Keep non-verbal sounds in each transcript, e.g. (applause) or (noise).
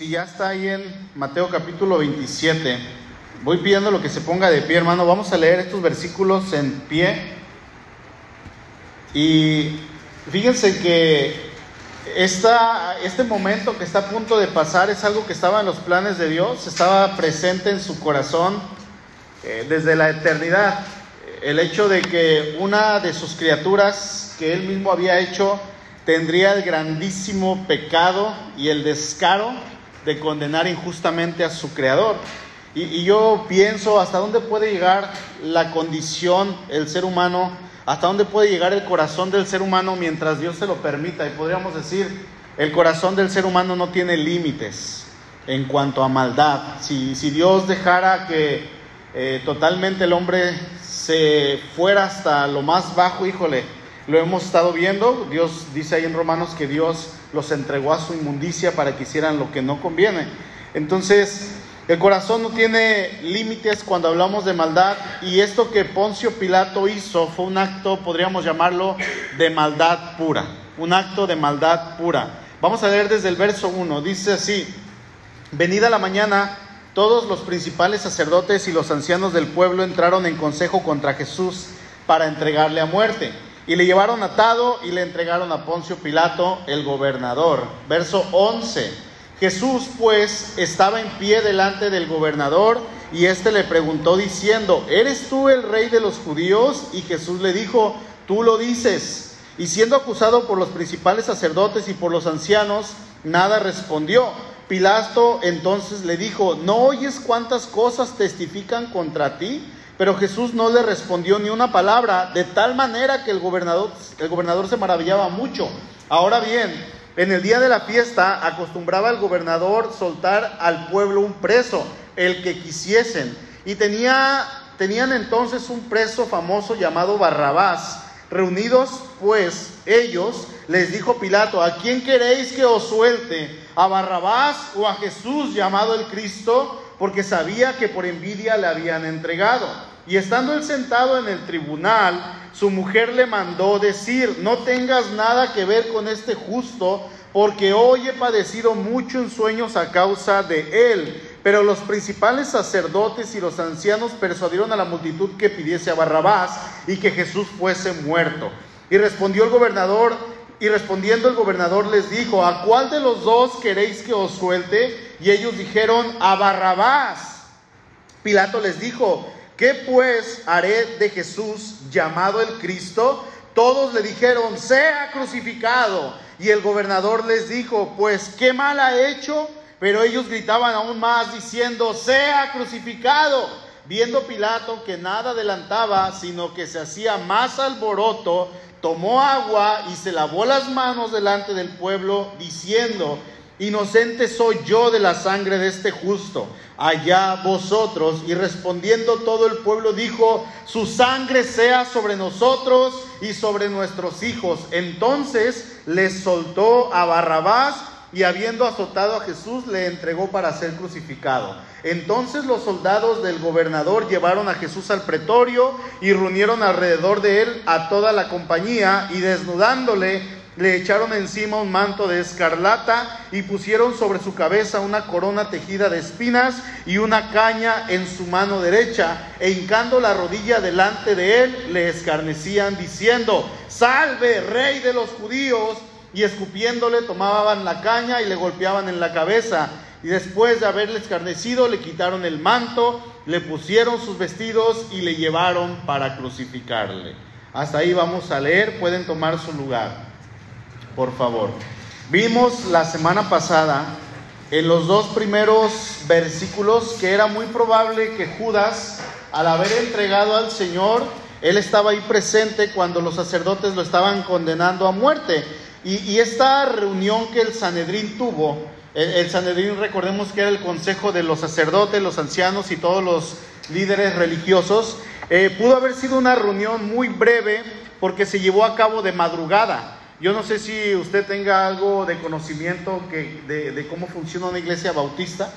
Si ya está ahí en Mateo capítulo 27, voy pidiendo lo que se ponga de pie, hermano. Vamos a leer estos versículos en pie. Y fíjense que esta, este momento que está a punto de pasar es algo que estaba en los planes de Dios, estaba presente en su corazón eh, desde la eternidad. El hecho de que una de sus criaturas que él mismo había hecho tendría el grandísimo pecado y el descaro de condenar injustamente a su creador. Y, yo pienso hasta dónde puede llegar la condición, el ser humano, hasta dónde puede llegar el corazón del ser humano mientras Dios se lo permita. Y podríamos decir, el corazón del ser humano no tiene límites en cuanto a maldad. Si, si Dios dejara que eh, totalmente el hombre se fuera hasta lo más bajo, híjole, lo hemos estado viendo. Dios dice ahí en Romanos que Dios los entregó a su inmundicia para que hicieran lo que no conviene. Entonces, el corazón no tiene límites cuando hablamos de maldad y esto que Poncio Pilato hizo fue un acto, podríamos llamarlo, de maldad pura, un acto de maldad pura. Vamos a leer desde el verso 1, dice así, venida la mañana, todos los principales sacerdotes y los ancianos del pueblo entraron en consejo contra Jesús para entregarle a muerte. Y le llevaron atado y le entregaron a Poncio Pilato, el gobernador. Verso 11. Jesús pues estaba en pie delante del gobernador y éste le preguntó diciendo, ¿eres tú el rey de los judíos? Y Jesús le dijo, tú lo dices. Y siendo acusado por los principales sacerdotes y por los ancianos, nada respondió. Pilato entonces le dijo, ¿no oyes cuántas cosas testifican contra ti? Pero Jesús no le respondió ni una palabra, de tal manera que el gobernador, el gobernador se maravillaba mucho. Ahora bien, en el día de la fiesta acostumbraba el gobernador soltar al pueblo un preso, el que quisiesen. Y tenía, tenían entonces un preso famoso llamado Barrabás. Reunidos pues ellos, les dijo Pilato, ¿a quién queréis que os suelte? ¿A Barrabás o a Jesús llamado el Cristo? Porque sabía que por envidia le habían entregado. Y estando él sentado en el tribunal, su mujer le mandó decir, no tengas nada que ver con este justo, porque hoy he padecido mucho en sueños a causa de él. Pero los principales sacerdotes y los ancianos persuadieron a la multitud que pidiese a Barrabás y que Jesús fuese muerto. Y respondió el gobernador, y respondiendo el gobernador les dijo, ¿a cuál de los dos queréis que os suelte? Y ellos dijeron, a Barrabás. Pilato les dijo, ¿Qué pues haré de Jesús llamado el Cristo? Todos le dijeron, sea crucificado. Y el gobernador les dijo, pues qué mal ha hecho. Pero ellos gritaban aún más diciendo, sea crucificado. Viendo Pilato que nada adelantaba, sino que se hacía más alboroto, tomó agua y se lavó las manos delante del pueblo, diciendo, inocente soy yo de la sangre de este justo, allá vosotros. Y respondiendo todo el pueblo dijo, su sangre sea sobre nosotros y sobre nuestros hijos. Entonces les soltó a Barrabás y habiendo azotado a Jesús le entregó para ser crucificado. Entonces los soldados del gobernador llevaron a Jesús al pretorio y reunieron alrededor de él a toda la compañía y desnudándole le echaron encima un manto de escarlata y pusieron sobre su cabeza una corona tejida de espinas y una caña en su mano derecha, e hincando la rodilla delante de él, le escarnecían diciendo, salve, rey de los judíos, y escupiéndole tomaban la caña y le golpeaban en la cabeza. Y después de haberle escarnecido, le quitaron el manto, le pusieron sus vestidos y le llevaron para crucificarle. Hasta ahí vamos a leer, pueden tomar su lugar por favor. Vimos la semana pasada en los dos primeros versículos que era muy probable que Judas, al haber entregado al Señor, él estaba ahí presente cuando los sacerdotes lo estaban condenando a muerte. Y, esta reunión que el Sanedrín tuvo, el, Sanedrín recordemos que era el consejo de los sacerdotes, los ancianos y todos los líderes religiosos, eh, pudo haber sido una reunión muy breve porque se llevó a cabo de madrugada. Yo no sé si usted tenga algo de conocimiento de, cómo funciona una iglesia bautista,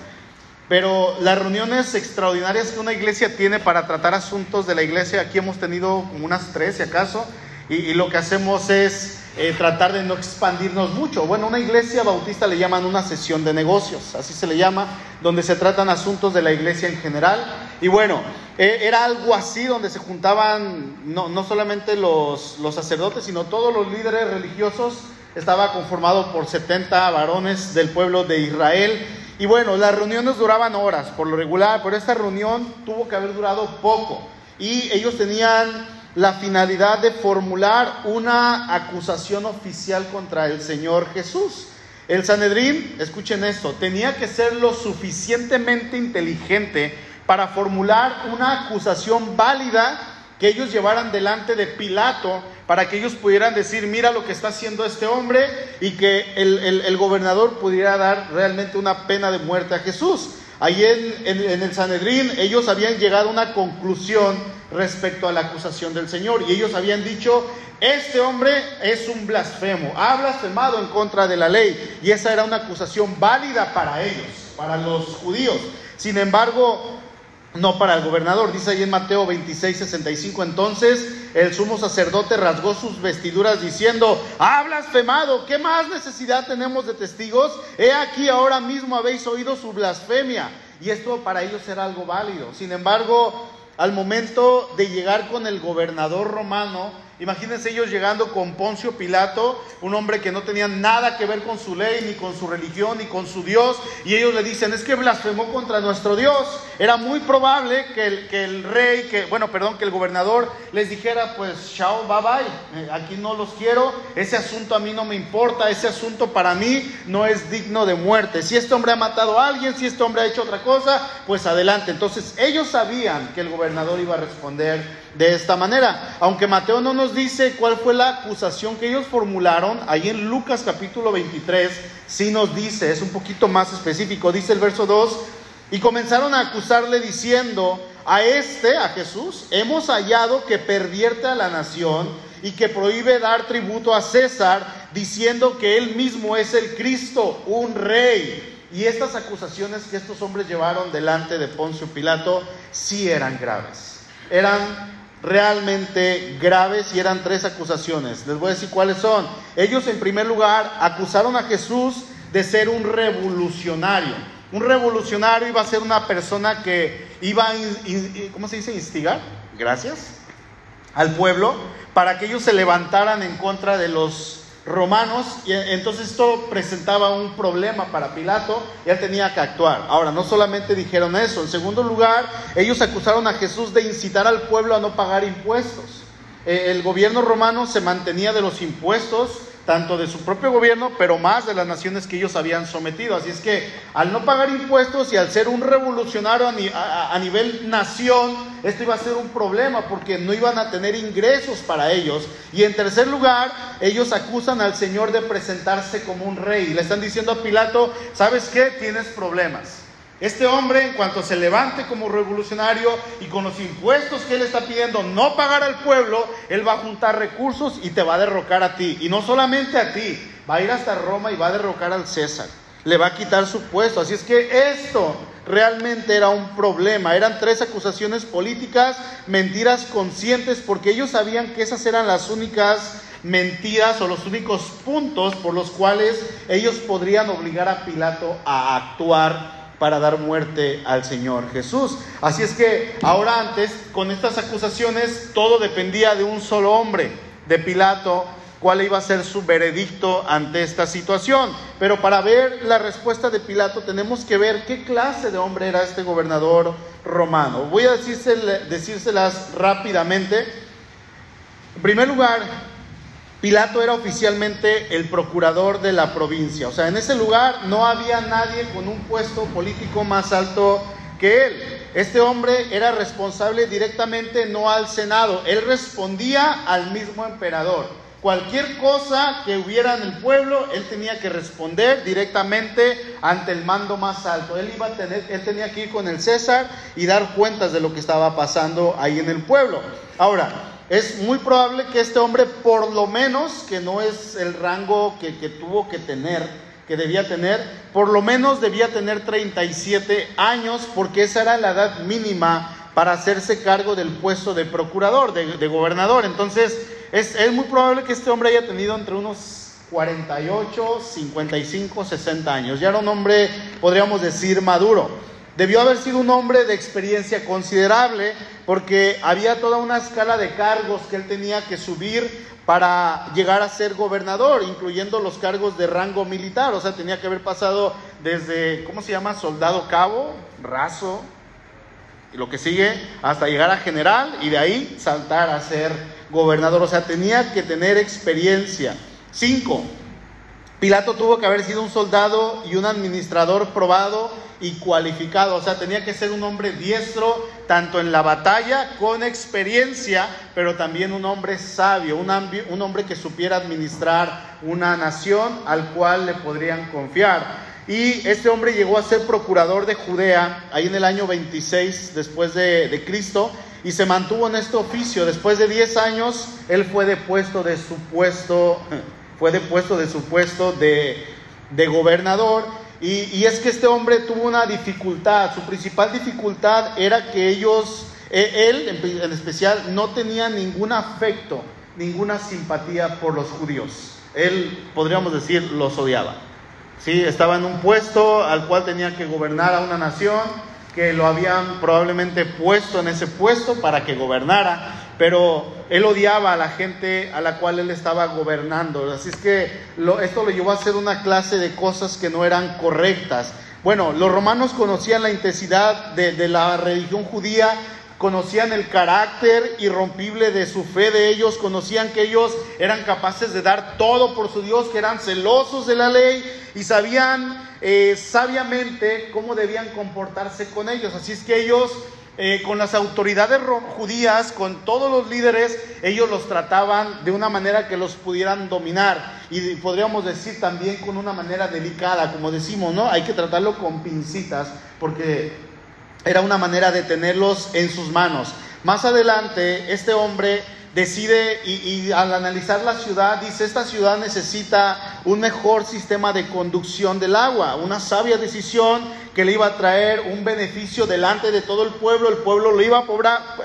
pero las reuniones extraordinarias que una iglesia tiene para tratar asuntos de la iglesia, aquí hemos tenido como unas tres, si acaso, y, lo que hacemos es eh, tratar de no expandirnos mucho. Bueno, una iglesia bautista le llaman una sesión de negocios, así se le llama, donde se tratan asuntos de la iglesia en general. Y bueno, eh, era algo así donde se juntaban no, no solamente los, los sacerdotes, sino todos los líderes religiosos. Estaba conformado por 70 varones del pueblo de Israel. Y bueno, las reuniones duraban horas por lo regular, pero esta reunión tuvo que haber durado poco. Y ellos tenían la finalidad de formular una acusación oficial contra el Señor Jesús. El Sanedrín, escuchen esto, tenía que ser lo suficientemente inteligente para formular una acusación válida que ellos llevaran delante de Pilato para que ellos pudieran decir, mira lo que está haciendo este hombre y que el, gobernador pudiera dar realmente una pena de muerte a Jesús. Ahí en, el Sanedrín ellos habían llegado a una conclusión respecto a la acusación del Señor. Y ellos habían dicho, este hombre es un blasfemo, ha blasfemado en contra de la ley. Y esa era una acusación válida para ellos, para los judíos. Sin embargo, no para el gobernador. Dice ahí en Mateo 26, 65, entonces el sumo sacerdote rasgó sus vestiduras diciendo, ha blasfemado, ¿qué más necesidad tenemos de testigos? He aquí ahora mismo habéis oído su blasfemia. Y esto para ellos era algo válido. Sin embargo, al momento de llegar con el gobernador romano, Imagínense ellos llegando con Poncio Pilato, un hombre que no tenía nada que ver con su ley, ni con su religión, ni con su Dios, y ellos le dicen, es que blasfemó contra nuestro Dios. Era muy probable que el, que el rey, que, bueno, perdón, que el gobernador les dijera, pues, chao, bye bye, eh, aquí no los quiero, ese asunto a mí no me importa, ese asunto para mí no es digno de muerte. Si este hombre ha matado a alguien, si este hombre ha hecho otra cosa, pues adelante. Entonces ellos sabían que el gobernador iba a responder de esta manera. Aunque Mateo no nos dice cuál fue la acusación que ellos formularon, ahí en Lucas capítulo 23 sí nos dice, es un poquito más específico, dice el verso 2, y comenzaron a acusarle diciendo, a este, a Jesús, hemos hallado que pervierte a la nación y que prohíbe dar tributo a César, diciendo que él mismo es el Cristo, un rey. Y estas acusaciones que estos hombres llevaron delante de Poncio Pilato sí eran graves. Eran realmente graves y eran tres acusaciones. Les voy a decir cuáles son. Ellos en primer lugar acusaron a Jesús de ser un revolucionario. Un revolucionario iba a ser una persona que iba a, ¿cómo se dice? Instigar, gracias, al pueblo para que ellos se levantaran en contra de los romanos y entonces esto presentaba un problema para Pilato y él tenía que actuar. Ahora, no solamente dijeron eso, en segundo lugar, ellos acusaron a Jesús de incitar al pueblo a no pagar impuestos. Eh, el gobierno romano se mantenía de los impuestos tanto de su propio gobierno, pero más de las naciones que ellos habían sometido. Así es que al no pagar impuestos y al ser un revolucionario a, nivel nación, esto iba a ser un problema porque no iban a tener ingresos para ellos. Y en tercer lugar, ellos acusan al Señor de presentarse como un rey. Le están diciendo a Pilato, ¿sabes qué? Tienes problemas. Este hombre, en cuanto se levante como revolucionario y con los impuestos que él está pidiendo no pagar al pueblo, él va a juntar recursos y te va a derrocar a ti. Y no solamente a ti, va a ir hasta Roma y va a derrocar al César. Le va a quitar su puesto. Así es que esto realmente era un problema. Eran tres acusaciones políticas, mentiras conscientes, porque ellos sabían que esas eran las únicas mentiras o los únicos puntos por los cuales ellos podrían obligar a Pilato a actuar para dar muerte al Señor Jesús. Así es que ahora antes, con estas acusaciones, todo dependía de un solo hombre, de Pilato, cuál iba a ser su veredicto ante esta situación. Pero para ver la respuesta de Pilato tenemos que ver qué clase de hombre era este gobernador romano. Voy a decírselas rápidamente. En primer lugar, Pilato era oficialmente el procurador de la provincia. O sea, en ese lugar no había nadie con un puesto político más alto que él. Este hombre era responsable directamente no al Senado, él respondía al mismo emperador. Cualquier cosa que hubiera en el pueblo, él tenía que responder directamente ante el mando más alto. Él iba a tener, él tenía que ir con el César y dar cuentas de lo que estaba pasando ahí en el pueblo. Ahora, es muy probable que este hombre, por lo menos, que no es el rango que, tuvo que tener, que debía tener, por lo menos debía tener 37 años, porque esa era la edad mínima para hacerse cargo del puesto de procurador, de, gobernador. Entonces, Es, muy probable que este hombre haya tenido entre unos 48, 55, 60 años. Ya era un hombre, podríamos decir, maduro. Debió haber sido un hombre de experiencia considerable porque había toda una escala de cargos que él tenía que subir para llegar a ser gobernador, incluyendo los cargos de rango militar. O sea, tenía que haber pasado desde, ¿cómo se llama? Soldado cabo, raso, y lo que sigue, hasta llegar a general y de ahí saltar a ser gobernador. O sea, tenía que tener experiencia. Cinco, Pilato tuvo que haber sido un soldado y un administrador probado y cualificado. O sea, tenía que ser un hombre diestro tanto en la batalla, con experiencia, pero también un hombre sabio, un, hombre que supiera administrar una nación al cual le podrían confiar. Y este hombre llegó a ser procurador de Judea ahí en el año 26 después de, de Cristo y se mantuvo en este oficio. Después de 10 años, él fue depuesto de su puesto, (laughs) fue depuesto de su puesto de, gobernador. Y, es que este hombre tuvo una dificultad. Su principal dificultad era que ellos, e, él en, en especial, no tenía ningún afecto, ninguna simpatía por los judíos. Él, podríamos decir, los odiaba. ¿sí? Estaba en un puesto al cual tenía que gobernar a una nación, que lo habían probablemente puesto en ese puesto para que gobernara, pero él odiaba a la gente a la cual él estaba gobernando. Así es que esto lo llevó a hacer una clase de cosas que no eran correctas. Bueno, los romanos conocían la intensidad de, de la religión judía, conocían el carácter irrompible de su fe de ellos, conocían que ellos eran capaces de dar todo por su Dios, que eran celosos de la ley y sabían eh, sabiamente cómo debían comportarse con ellos. Así es que ellos, eh, con las autoridades judías, con todos los líderes, ellos los trataban de una manera que los pudieran dominar y podríamos decir también con una manera delicada, como decimos, ¿no? Hay que tratarlo con pincitas porque era una manera de tenerlos en sus manos. Más adelante, este hombre decide y, al analizar la ciudad dice, esta ciudad necesita un mejor sistema de conducción del agua, una sabia decisión que le iba a traer un beneficio delante de todo el pueblo, el pueblo lo iba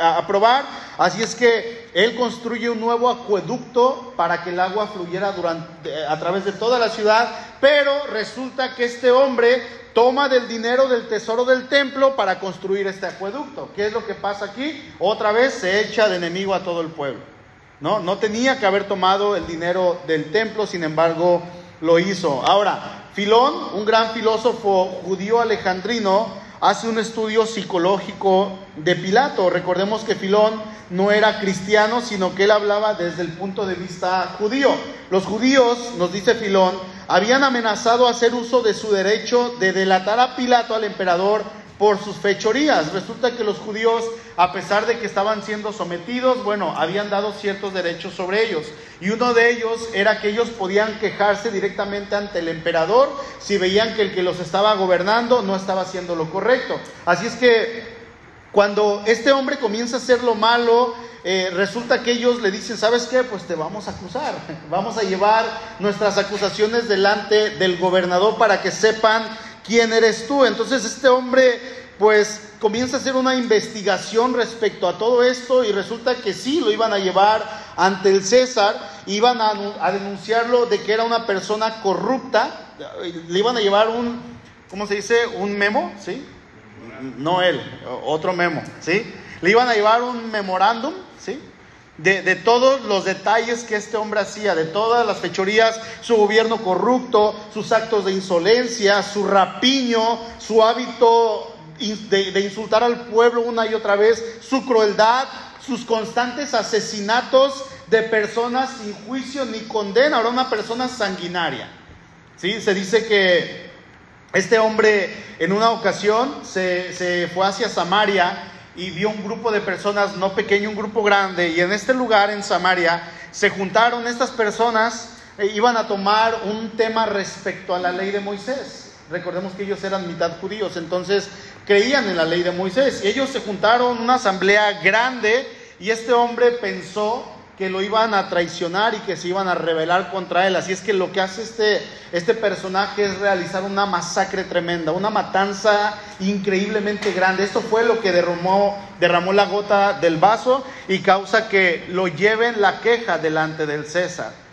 a aprobar, así es que él construye un nuevo acueducto para que el agua fluyera durante, a través de toda la ciudad, pero resulta que este hombre toma del dinero del tesoro del templo para construir este acueducto. ¿Qué es lo que pasa aquí? Otra vez se echa de enemigo a todo el pueblo. No, no tenía que haber tomado el dinero del templo, sin embargo lo hizo. Ahora, Filón, un gran filósofo judío alejandrino, hace un estudio psicológico de Pilato. Recordemos que Filón no era cristiano, sino que él hablaba desde el punto de vista judío. Los judíos, nos dice Filón, habían amenazado hacer uso de su derecho de delatar a Pilato, al emperador, por sus fechorías. Resulta que los judíos, a pesar de que estaban siendo sometidos, bueno, habían dado ciertos derechos sobre ellos. Y uno de ellos era que ellos podían quejarse directamente ante el emperador si veían que el que los estaba gobernando no estaba haciendo lo correcto. Así es que cuando este hombre comienza a hacer lo malo, eh, resulta que ellos le dicen, ¿sabes qué? Pues te vamos a acusar, (laughs) vamos a llevar nuestras acusaciones delante del gobernador para que sepan quién eres tú. Entonces este hombre pues comienza a hacer una investigación respecto a todo esto y resulta que sí, lo iban a llevar ante el César, iban a, a denunciarlo de que era una persona corrupta, le iban a llevar un, ¿cómo se dice? Un memo, ¿sí? No él, otro memo, ¿sí? Le iban a llevar un memorándum, ¿sí? De, todos los detalles que este hombre hacía, de todas las fechorías, su gobierno corrupto, sus actos de insolencia, su rapiño, su hábito de, insultar al pueblo una y otra vez, su crueldad, sus constantes asesinatos de personas sin juicio ni condena, ahora una persona sanguinaria. ¿Sí? Se dice que este hombre en una ocasión se, se fue hacia Samaria y vio un grupo de personas, no pequeño, un grupo grande, y en este lugar, en Samaria, se juntaron estas personas, e iban a tomar un tema respecto a la ley de Moisés. Recordemos que ellos eran mitad judíos, entonces creían en la ley de Moisés. Y ellos se juntaron, una asamblea grande, y este hombre pensó que lo iban a traicionar y que se iban a rebelar contra él. Así es que lo que hace este, este personaje es realizar una masacre tremenda, una matanza increíblemente grande. Esto fue lo que derramó, derramó la gota del vaso y causa que lo lleven la queja delante del César.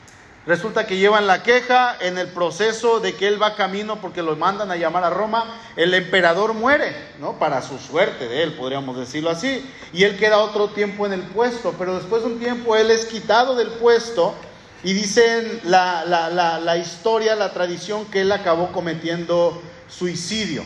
Resulta que llevan la queja en el proceso de que él va camino porque lo mandan a llamar a Roma. El emperador muere, ¿no? Para su suerte de él, podríamos decirlo así. Y él queda otro tiempo en el puesto, pero después de un tiempo él es quitado del puesto y dicen la, la historia, la tradición que él acabó cometiendo suicidio.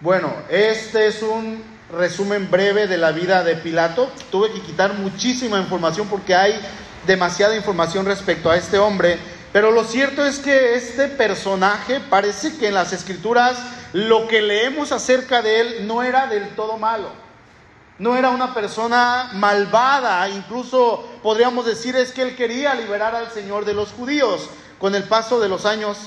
Bueno, este es un resumen breve de la vida de Pilato. Tuve que quitar muchísima información porque hay demasiada información respecto a este hombre, pero lo cierto es que este personaje parece que en las escrituras lo que leemos acerca de él no era del todo malo. No era una persona malvada, incluso podríamos decir es que él quería liberar al Señor de los judíos. Con el paso de los años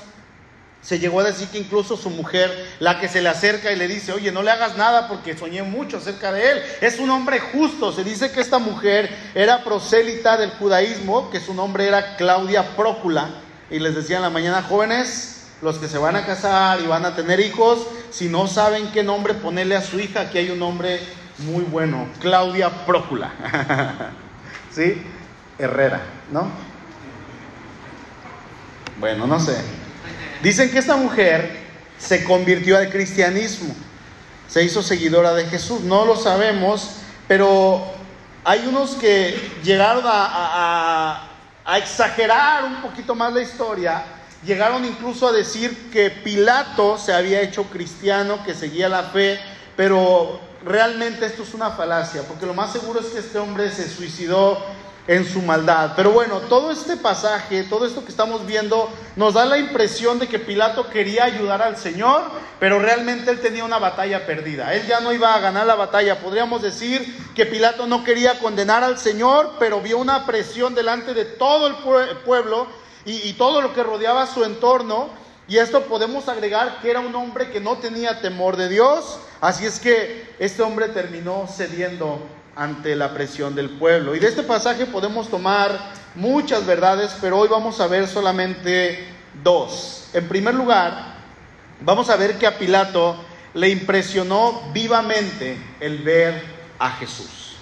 se llegó a decir que incluso su mujer, la que se le acerca y le dice, oye, no le hagas nada porque soñé mucho acerca de él. Es un hombre justo. Se dice que esta mujer era prosélita del judaísmo, que su nombre era Claudia Prócula. Y les decía en la mañana, jóvenes, los que se van a casar y van a tener hijos, si no saben qué nombre ponerle a su hija, aquí hay un nombre muy bueno, Claudia Prócula. (laughs) ¿Sí? Herrera, ¿no? Bueno, no sé. Dicen que esta mujer se convirtió al cristianismo, se hizo seguidora de Jesús, no lo sabemos, pero hay unos que llegaron a, exagerar un poquito más la historia, llegaron incluso a decir que Pilato se había hecho cristiano, que seguía la fe, pero realmente esto es una falacia, porque lo más seguro es que este hombre se suicidó en su maldad. Pero bueno, todo este pasaje, todo esto que estamos viendo, nos da la impresión de que Pilato quería ayudar al Señor, pero realmente él tenía una batalla perdida. Él ya no iba a ganar la batalla. Podríamos decir que Pilato no quería condenar al Señor, pero vio una presión delante de todo el pueblo y, y todo lo que rodeaba su entorno. Y esto podemos agregar que era un hombre que no tenía temor de Dios. Así es que este hombre terminó cediendo ante la presión del pueblo. Y de este pasaje podemos tomar muchas verdades, pero hoy vamos a ver solamente dos. En primer lugar, vamos a ver que a Pilato le impresionó vivamente el ver a Jesús.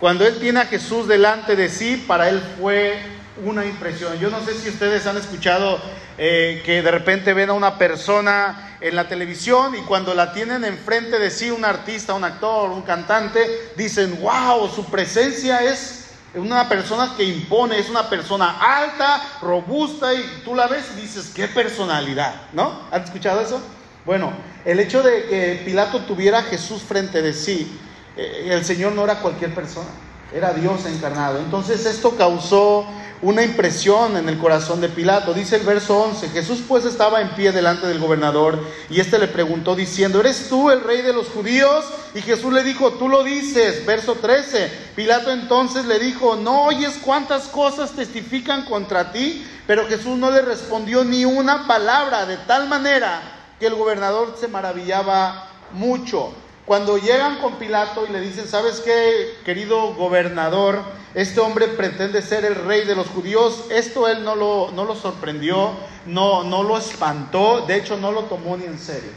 Cuando él tiene a Jesús delante de sí, para él fue una impresión. Yo no sé si ustedes han escuchado eh, que de repente ven a una persona en la televisión y cuando la tienen enfrente de sí, un artista, un actor, un cantante, dicen, wow, su presencia es una persona que impone, es una persona alta, robusta y tú la ves y dices, qué personalidad, ¿no? ¿Han escuchado eso? Bueno, el hecho de que Pilato tuviera a Jesús frente de sí, eh, el Señor no era cualquier persona, era Dios encarnado. Entonces esto causó una impresión en el corazón de Pilato. Dice el verso 11, Jesús pues estaba en pie delante del gobernador y éste le preguntó diciendo, ¿eres tú el rey de los judíos? Y Jesús le dijo, tú lo dices. Verso 13, Pilato entonces le dijo, ¿no oyes cuántas cosas testifican contra ti? Pero Jesús no le respondió ni una palabra, de tal manera que el gobernador se maravillaba mucho. Cuando llegan con Pilato y le dicen, ¿sabes qué, querido gobernador? Este hombre pretende ser el rey de los judíos. Esto él no lo, no lo sorprendió, no, no lo espantó, de hecho no lo tomó ni en serio.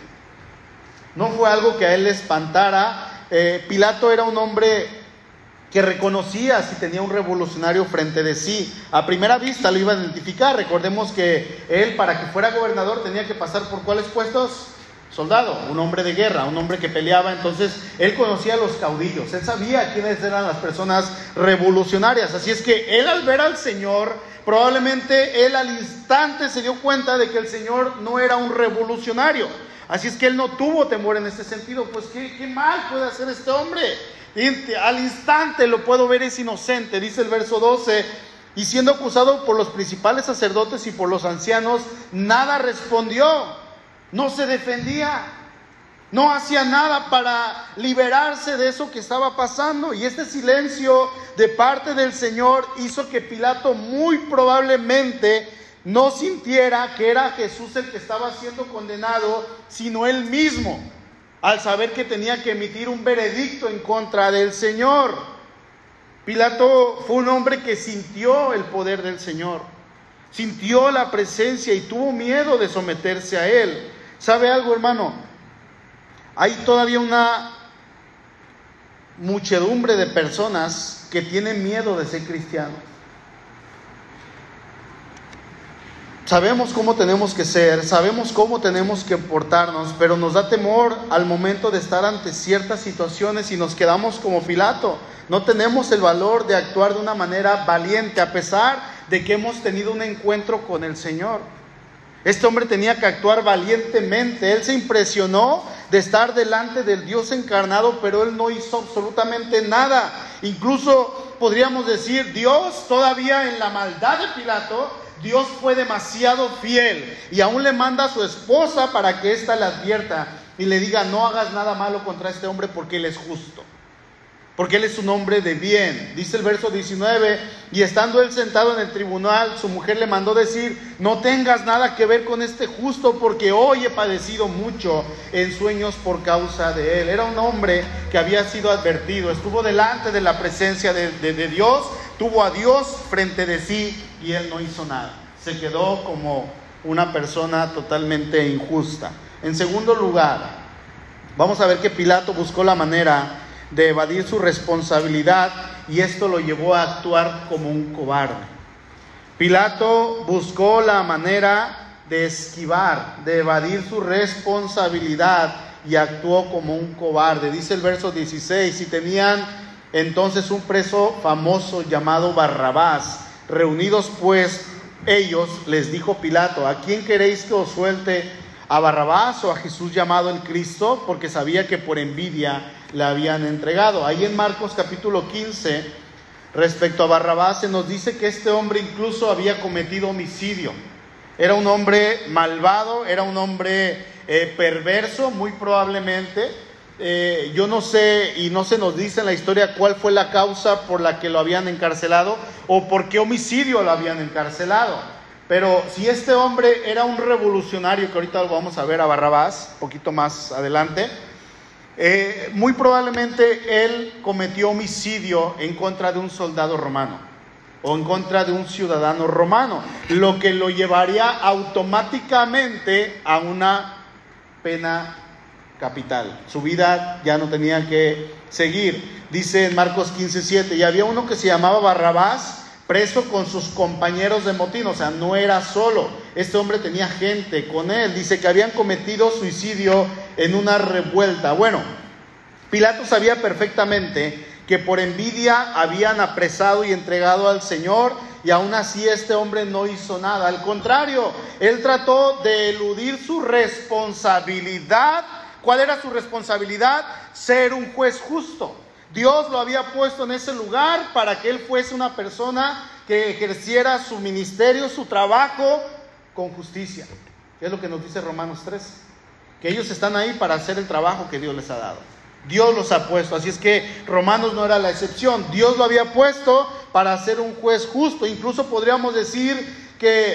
No fue algo que a él le espantara. Eh, Pilato era un hombre que reconocía si tenía un revolucionario frente de sí. A primera vista lo iba a identificar. Recordemos que él para que fuera gobernador tenía que pasar por cuáles puestos? Soldado, un hombre de guerra, un hombre que peleaba. Entonces, él conocía a los caudillos, él sabía quiénes eran las personas revolucionarias. Así es que él al ver al Señor, probablemente él al instante se dio cuenta de que el Señor no era un revolucionario. Así es que él no tuvo temor en este sentido. Pues, ¿qué, qué mal puede hacer este hombre? Y al instante lo puedo ver es inocente, dice el verso 12. Y siendo acusado por los principales sacerdotes y por los ancianos, nada respondió no se defendía, no hacía nada para liberarse de eso que estaba pasando. Y este silencio de parte del Señor hizo que Pilato muy probablemente no sintiera que era Jesús el que estaba siendo condenado, sino él mismo, al saber que tenía que emitir un veredicto en contra del Señor. Pilato fue un hombre que sintió el poder del Señor, sintió la presencia y tuvo miedo de someterse a él. ¿Sabe algo, hermano? Hay todavía una muchedumbre de personas que tienen miedo de ser cristianos. Sabemos cómo tenemos que ser, sabemos cómo tenemos que portarnos, pero nos da temor al momento de estar ante ciertas situaciones y nos quedamos como Pilato. No tenemos el valor de actuar de una manera valiente a pesar de que hemos tenido un encuentro con el Señor. Este hombre tenía que actuar valientemente. Él se impresionó de estar delante del Dios encarnado, pero él no hizo absolutamente nada. Incluso podríamos decir, Dios todavía en la maldad de Pilato, Dios fue demasiado fiel y aún le manda a su esposa para que ésta le advierta y le diga, no hagas nada malo contra este hombre porque él es justo porque él es un hombre de bien. Dice el verso 19, y estando él sentado en el tribunal, su mujer le mandó decir, no tengas nada que ver con este justo, porque hoy he padecido mucho en sueños por causa de él. Era un hombre que había sido advertido, estuvo delante de la presencia de, Dios, tuvo a Dios frente de sí y él no hizo nada. Se quedó como una persona totalmente injusta. En segundo lugar, vamos a ver que Pilato buscó la manera de evadir su responsabilidad y esto lo llevó a actuar como un cobarde. Pilato buscó la manera de esquivar, de evadir su responsabilidad y actuó como un cobarde. Dice el verso 16, y tenían entonces un preso famoso llamado Barrabás. Reunidos pues ellos, les dijo Pilato, ¿a quién queréis que os suelte? ¿A Barrabás o a Jesús llamado el Cristo? Porque sabía que por envidia le habían entregado. Ahí en Marcos capítulo 15, respecto a Barrabás, se nos dice que este hombre incluso había cometido homicidio. Era un hombre malvado, era un hombre eh, perverso, muy probablemente. Eh, yo no sé, y no se nos dice en la historia cuál fue la causa por la que lo habían encarcelado o por qué homicidio lo habían encarcelado. Pero si este hombre era un revolucionario, que ahorita lo vamos a ver a Barrabás, poquito más adelante, eh, muy probablemente él cometió homicidio en contra de un soldado romano o en contra de un ciudadano romano, lo que lo llevaría automáticamente a una pena capital. Su vida ya no tenía que seguir. Dice en Marcos 15:7, y había uno que se llamaba Barrabás, preso con sus compañeros de motín, o sea, no era solo, este hombre tenía gente con él, dice que habían cometido suicidio en una revuelta. Bueno, Pilato sabía perfectamente que por envidia habían apresado y entregado al Señor y aún así este hombre no hizo nada. Al contrario, él trató de eludir su responsabilidad. ¿Cuál era su responsabilidad? Ser un juez justo. Dios lo había puesto en ese lugar para que él fuese una persona que ejerciera su ministerio, su trabajo con justicia. es lo que nos dice Romanos 3. Que ellos están ahí para hacer el trabajo que Dios les ha dado. Dios los ha puesto. Así es que Romanos no era la excepción. Dios lo había puesto para ser un juez justo. Incluso podríamos decir que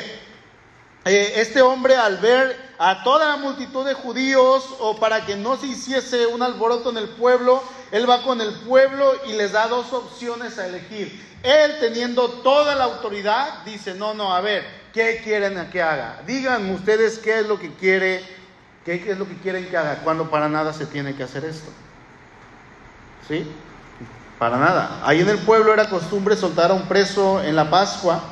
eh, este hombre al ver a toda la multitud de judíos o para que no se hiciese un alboroto en el pueblo, él va con el pueblo y les da dos opciones a elegir. Él teniendo toda la autoridad dice, no, no, a ver, ¿qué quieren que haga? Díganme ustedes qué es lo que quiere, qué es lo que quieren que haga, cuando para nada se tiene que hacer esto. ¿Sí? Para nada. Ahí en el pueblo era costumbre soltar a un preso en la Pascua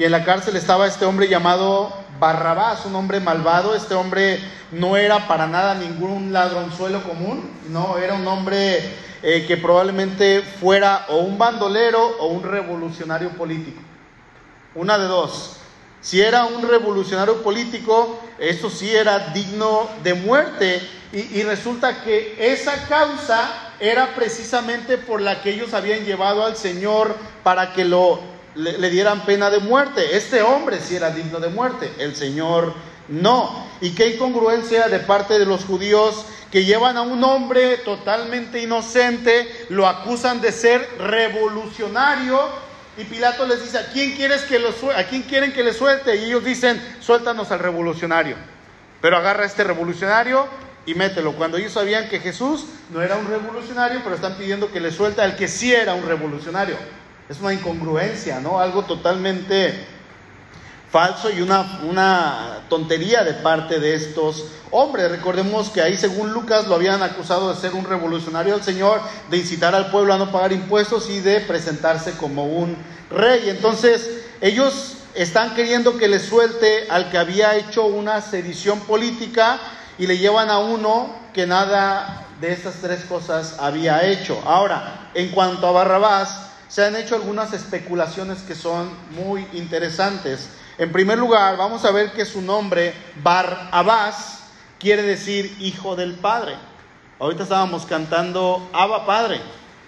y en la cárcel estaba este hombre llamado Barrabás, un hombre malvado. Este hombre no era para nada ningún ladronzuelo común, no, era un hombre eh, que probablemente fuera o un bandolero o un revolucionario político. Una de dos. Si era un revolucionario político, esto sí era digno de muerte. Y, resulta que esa causa era precisamente por la que ellos habían llevado al Señor para que lo le, dieran pena de muerte. Este hombre sí era digno de muerte, el Señor no. Y qué incongruencia de parte de los judíos que llevan a un hombre totalmente inocente, lo acusan de ser revolucionario y Pilato les dice, ¿a quién, que lo ¿a quién quieren que le suelte? Y ellos dicen, suéltanos al revolucionario. Pero agarra a este revolucionario y mételo. Cuando ellos sabían que Jesús no era un revolucionario, pero están pidiendo que le suelte al que sí era un revolucionario. Es una incongruencia, ¿no? Algo totalmente falso y una, una tontería de parte de estos hombres. Recordemos que ahí, según Lucas, lo habían acusado de ser un revolucionario del Señor, de incitar al pueblo a no pagar impuestos y de presentarse como un rey. Entonces, ellos están queriendo que le suelte al que había hecho una sedición política y le llevan a uno que nada de estas tres cosas había hecho. Ahora, en cuanto a Barrabás, se han hecho algunas especulaciones que son muy interesantes. En primer lugar, vamos a ver que su nombre, Barrabás, quiere decir hijo del Padre. Ahorita estábamos cantando Abba Padre,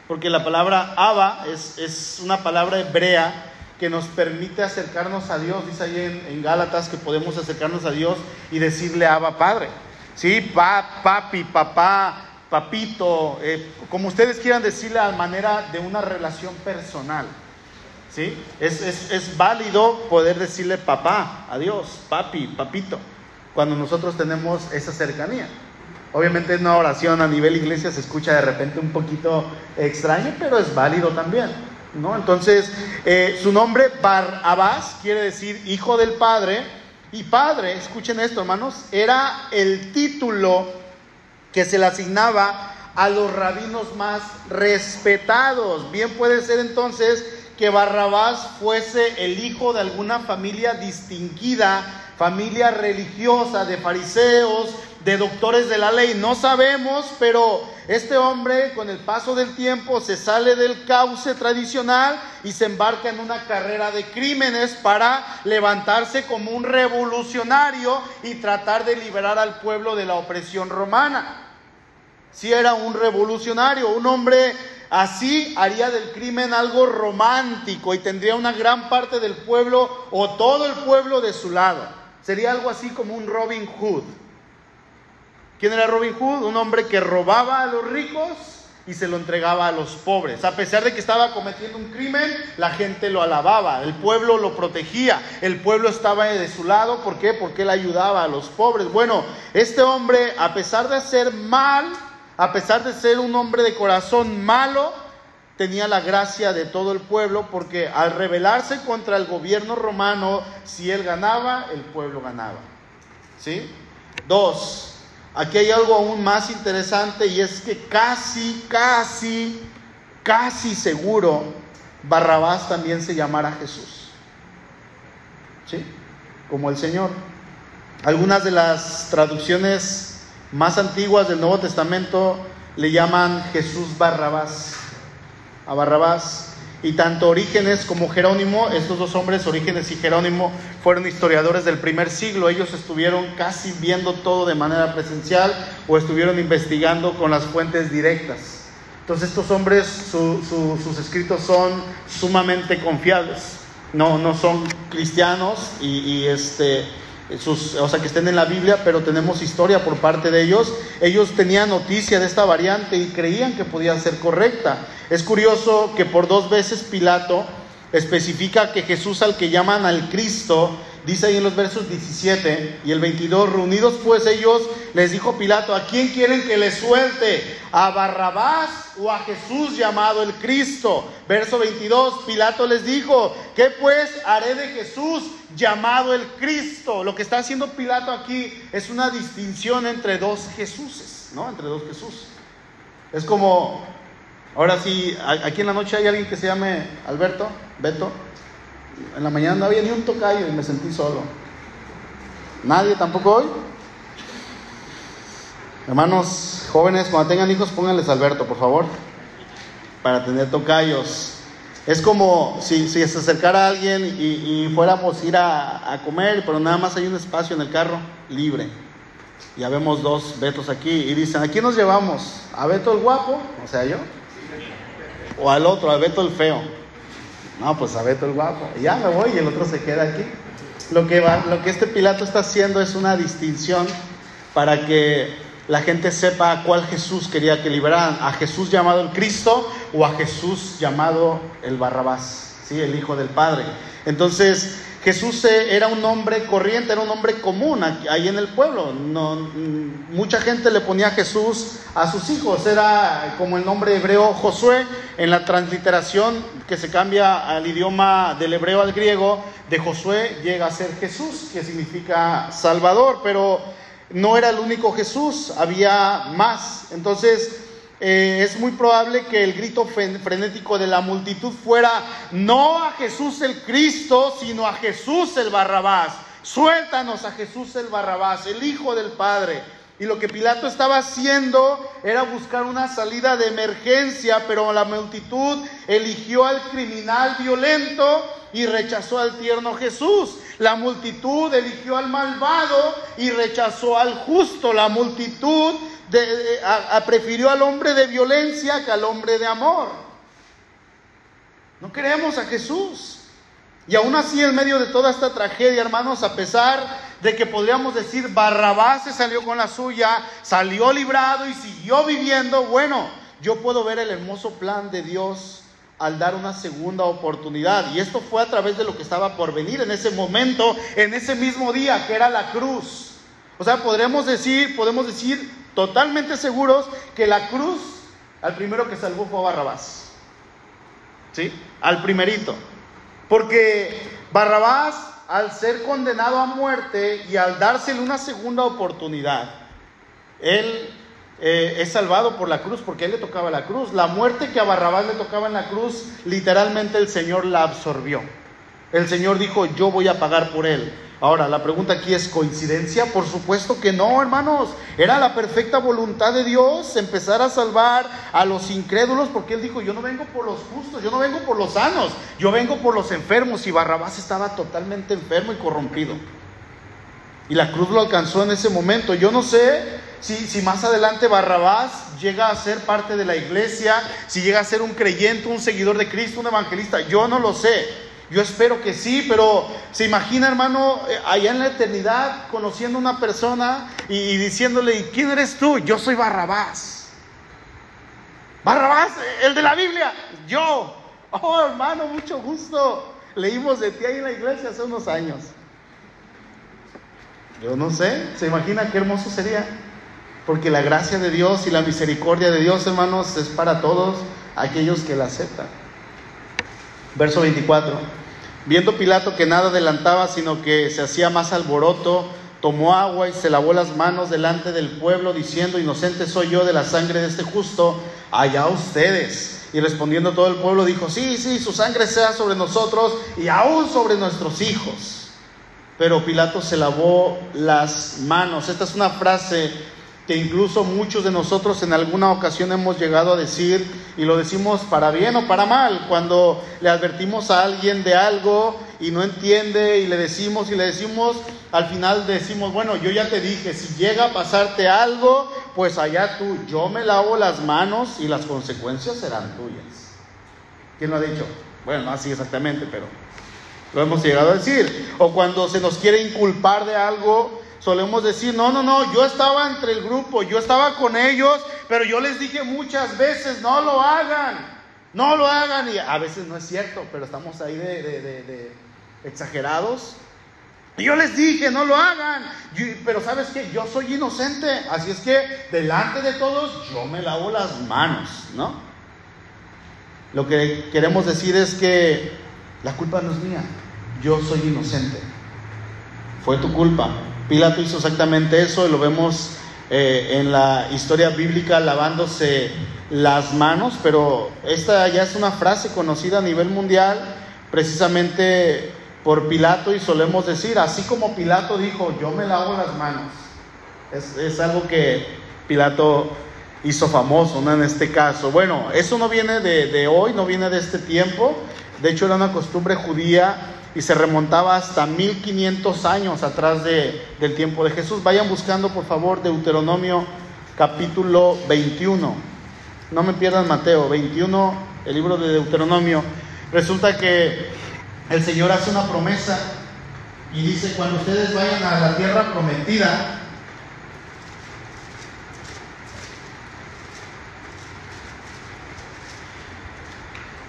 porque la palabra Abba es, es una palabra hebrea que nos permite acercarnos a Dios. Dice ahí en, Gálatas que podemos acercarnos a Dios y decirle Abba Padre. Sí, pa, papi, papá, papito, eh, como ustedes quieran decirle a manera de una relación personal. ¿Sí? Es, es, es válido poder decirle papá a Dios, papi, papito cuando nosotros tenemos esa cercanía. Obviamente una oración a nivel iglesia se escucha de repente un poquito extraño, pero es válido también. ¿no? Entonces, eh, su nombre Barabás quiere decir hijo del Padre. Y Padre, escuchen esto hermanos, era el título que se le asignaba a los rabinos más respetados. Bien puede ser entonces que Barrabás fuese el hijo de alguna familia distinguida familia religiosa, de fariseos, de doctores de la ley. No sabemos, pero este hombre con el paso del tiempo se sale del cauce tradicional y se embarca en una carrera de crímenes para levantarse como un revolucionario y tratar de liberar al pueblo de la opresión romana. Si era un revolucionario, un hombre así haría del crimen algo romántico y tendría una gran parte del pueblo o todo el pueblo de su lado. Sería algo así como un Robin Hood. ¿Quién era Robin Hood? Un hombre que robaba a los ricos y se lo entregaba a los pobres. A pesar de que estaba cometiendo un crimen, la gente lo alababa, el pueblo lo protegía, el pueblo estaba de su lado. ¿Por qué? Porque él ayudaba a los pobres. Bueno, este hombre, a pesar de ser mal, a pesar de ser un hombre de corazón malo, tenía la gracia de todo el pueblo porque al rebelarse contra el gobierno romano, si él ganaba, el pueblo ganaba. ¿Sí? Dos, aquí hay algo aún más interesante y es que casi, casi, casi seguro Barrabás también se llamara Jesús. ¿Sí? Como el Señor. Algunas de las traducciones más antiguas del Nuevo Testamento le llaman Jesús Barrabás a Barrabás. Y tanto Orígenes como Jerónimo, estos dos hombres, Orígenes y Jerónimo, fueron historiadores del primer siglo. Ellos estuvieron casi viendo todo de manera presencial o estuvieron investigando con las fuentes directas. Entonces estos hombres, sus escritos son sumamente confiables. No, no son cristianos y, y este, o sea, que estén en la Biblia, pero tenemos historia por parte de ellos. Ellos tenían noticia de esta variante y creían que podía ser correcta. Es curioso que por dos veces Pilato especifica que Jesús al que llaman al Cristo, dice ahí en los versos 17 y el 22, reunidos pues ellos, les dijo Pilato, ¿a quién quieren que les suelte? ¿A Barrabás o a Jesús llamado el Cristo? Verso 22, Pilato les dijo, ¿qué pues haré de Jesús llamado el Cristo? Lo que está haciendo Pilato aquí es una distinción entre dos Jesuses, ¿no? Entre dos Jesús. Es como Ahora sí, aquí en la noche hay alguien que se llame Alberto, Beto. En la mañana no había ni un tocayo y me sentí solo. ¿Nadie tampoco hoy? Hermanos jóvenes, cuando tengan hijos, pónganles Alberto, por favor, para tener tocayos. Es como si, se acercara alguien y, fuéramos a ir a, a, comer, pero nada más hay un espacio en el carro libre. Ya vemos dos Betos aquí y dicen, ¿a quién nos llevamos? ¿A Beto el guapo? O sea, yo o al otro, a Beto el feo. No, pues a Beto el guapo. Y ya me voy y el otro se queda aquí. Lo que, va, lo que este Pilato está haciendo es una distinción para que la gente sepa a cuál Jesús quería que liberaran, a Jesús llamado el Cristo o a Jesús llamado el Barrabás, ¿sí? el Hijo del Padre. Entonces, Jesús eh, era un hombre corriente, era un hombre común ahí en el pueblo. Mm, mucha gente le ponía Jesús a sus hijos. Era como el nombre hebreo Josué. En la transliteración que se cambia al idioma del hebreo al griego, de Josué llega a ser Jesús, que significa Salvador. Pero no era el único Jesús, había más. Entonces, eh, es muy probable que el grito frenético de la multitud fuera no a Jesús el Cristo, sino a Jesús el Barrabás. Suéltanos a Jesús el Barrabás, el Hijo del Padre. Y lo que Pilato estaba haciendo era buscar una salida de emergencia, pero la multitud eligió al criminal violento y rechazó al tierno Jesús. La multitud eligió al malvado y rechazó al justo. La multitud prefirió al hombre de violencia que al hombre de amor. No queremos a Jesús. Y aún así, en medio de toda esta tragedia, hermanos, a pesar de que podríamos decir Barrabás se salió con la suya, salió librado y siguió viviendo, bueno, yo puedo ver el hermoso plan de Dios al dar una segunda oportunidad. Y esto fue a través de lo que estaba por venir en ese momento, en ese mismo día, que era la cruz. O sea, podremos decir, podemos decir totalmente seguros que la cruz, al primero que salvó fue Barrabás. ¿Sí? Al primerito. Porque Barrabás, al ser condenado a muerte y al dársele una segunda oportunidad, él eh, es salvado por la cruz porque a él le tocaba la cruz. La muerte que a Barrabás le tocaba en la cruz, literalmente el Señor la absorbió. El Señor dijo, yo voy a pagar por él. Ahora, la pregunta aquí es coincidencia. Por supuesto que no, hermanos. Era la perfecta voluntad de Dios empezar a salvar a los incrédulos porque Él dijo, yo no vengo por los justos, yo no vengo por los sanos, yo vengo por los enfermos. Y Barrabás estaba totalmente enfermo y corrompido. Y la cruz lo alcanzó en ese momento. Yo no sé si, si, más adelante Barrabás llega a ser parte de la iglesia, si llega a ser un creyente, un seguidor de Cristo, un evangelista. Yo no lo sé. Yo espero que sí, pero se imagina, hermano, eh, allá en la eternidad, conociendo a una persona y, diciéndole, ¿y quién eres tú? Yo soy Barrabás. Barrabás, el de la Biblia, yo. Oh, hermano, mucho gusto. Leímos de ti ahí en la iglesia hace unos años. Yo no sé, ¿se imagina qué hermoso sería? Porque la gracia de Dios y la misericordia de Dios, hermanos, es para todos aquellos que la aceptan. Verso 24. Viendo Pilato que nada adelantaba, sino que se hacía más alboroto, tomó agua y se lavó las manos delante del pueblo, diciendo, inocente soy yo de la sangre de este justo, allá ustedes. Y respondiendo todo el pueblo dijo, sí, sí, su sangre sea sobre nosotros y aún sobre nuestros hijos. Pero Pilato se lavó las manos. Esta es una frase que incluso muchos de nosotros en alguna ocasión hemos llegado a decir, y lo decimos para bien o para mal, cuando le advertimos a alguien de algo y no entiende y le decimos y le decimos, al final decimos, bueno, yo ya te dije, si llega a pasarte algo, pues allá tú, yo me lavo las manos y las consecuencias serán tuyas. ¿Quién lo ha dicho? Bueno, no así exactamente, pero lo hemos llegado a decir. O cuando se nos quiere inculpar de algo, solemos decir, no, no, no, yo estaba entre el grupo, yo estaba con ellos, pero yo les dije muchas veces, no lo hagan, no lo hagan. Y a veces no es cierto, pero estamos ahí de, exagerados. Y yo les dije, no lo hagan. pero sabes que yo soy inocente, así es que delante de todos yo me lavo las manos, ¿no? Lo que queremos decir es que la culpa no es mía, yo soy inocente. Fue tu culpa, Pilato hizo exactamente eso y lo vemos eh, en la historia bíblica lavándose las manos, pero esta ya es una frase conocida a nivel mundial precisamente por Pilato y solemos decir, así como Pilato dijo, yo me lavo las manos. Es, algo que Pilato hizo famoso, ¿no? En este caso. Bueno, eso no viene de hoy, no viene de este tiempo. De hecho, era una costumbre judía y se remontaba hasta 1500 años atrás de, del tiempo de Jesús. Vayan buscando por favor Deuteronomio capítulo 21. No me pierdan Mateo 21, el libro de Deuteronomio. Resulta que el Señor hace una promesa y dice, cuando ustedes vayan a la tierra prometida,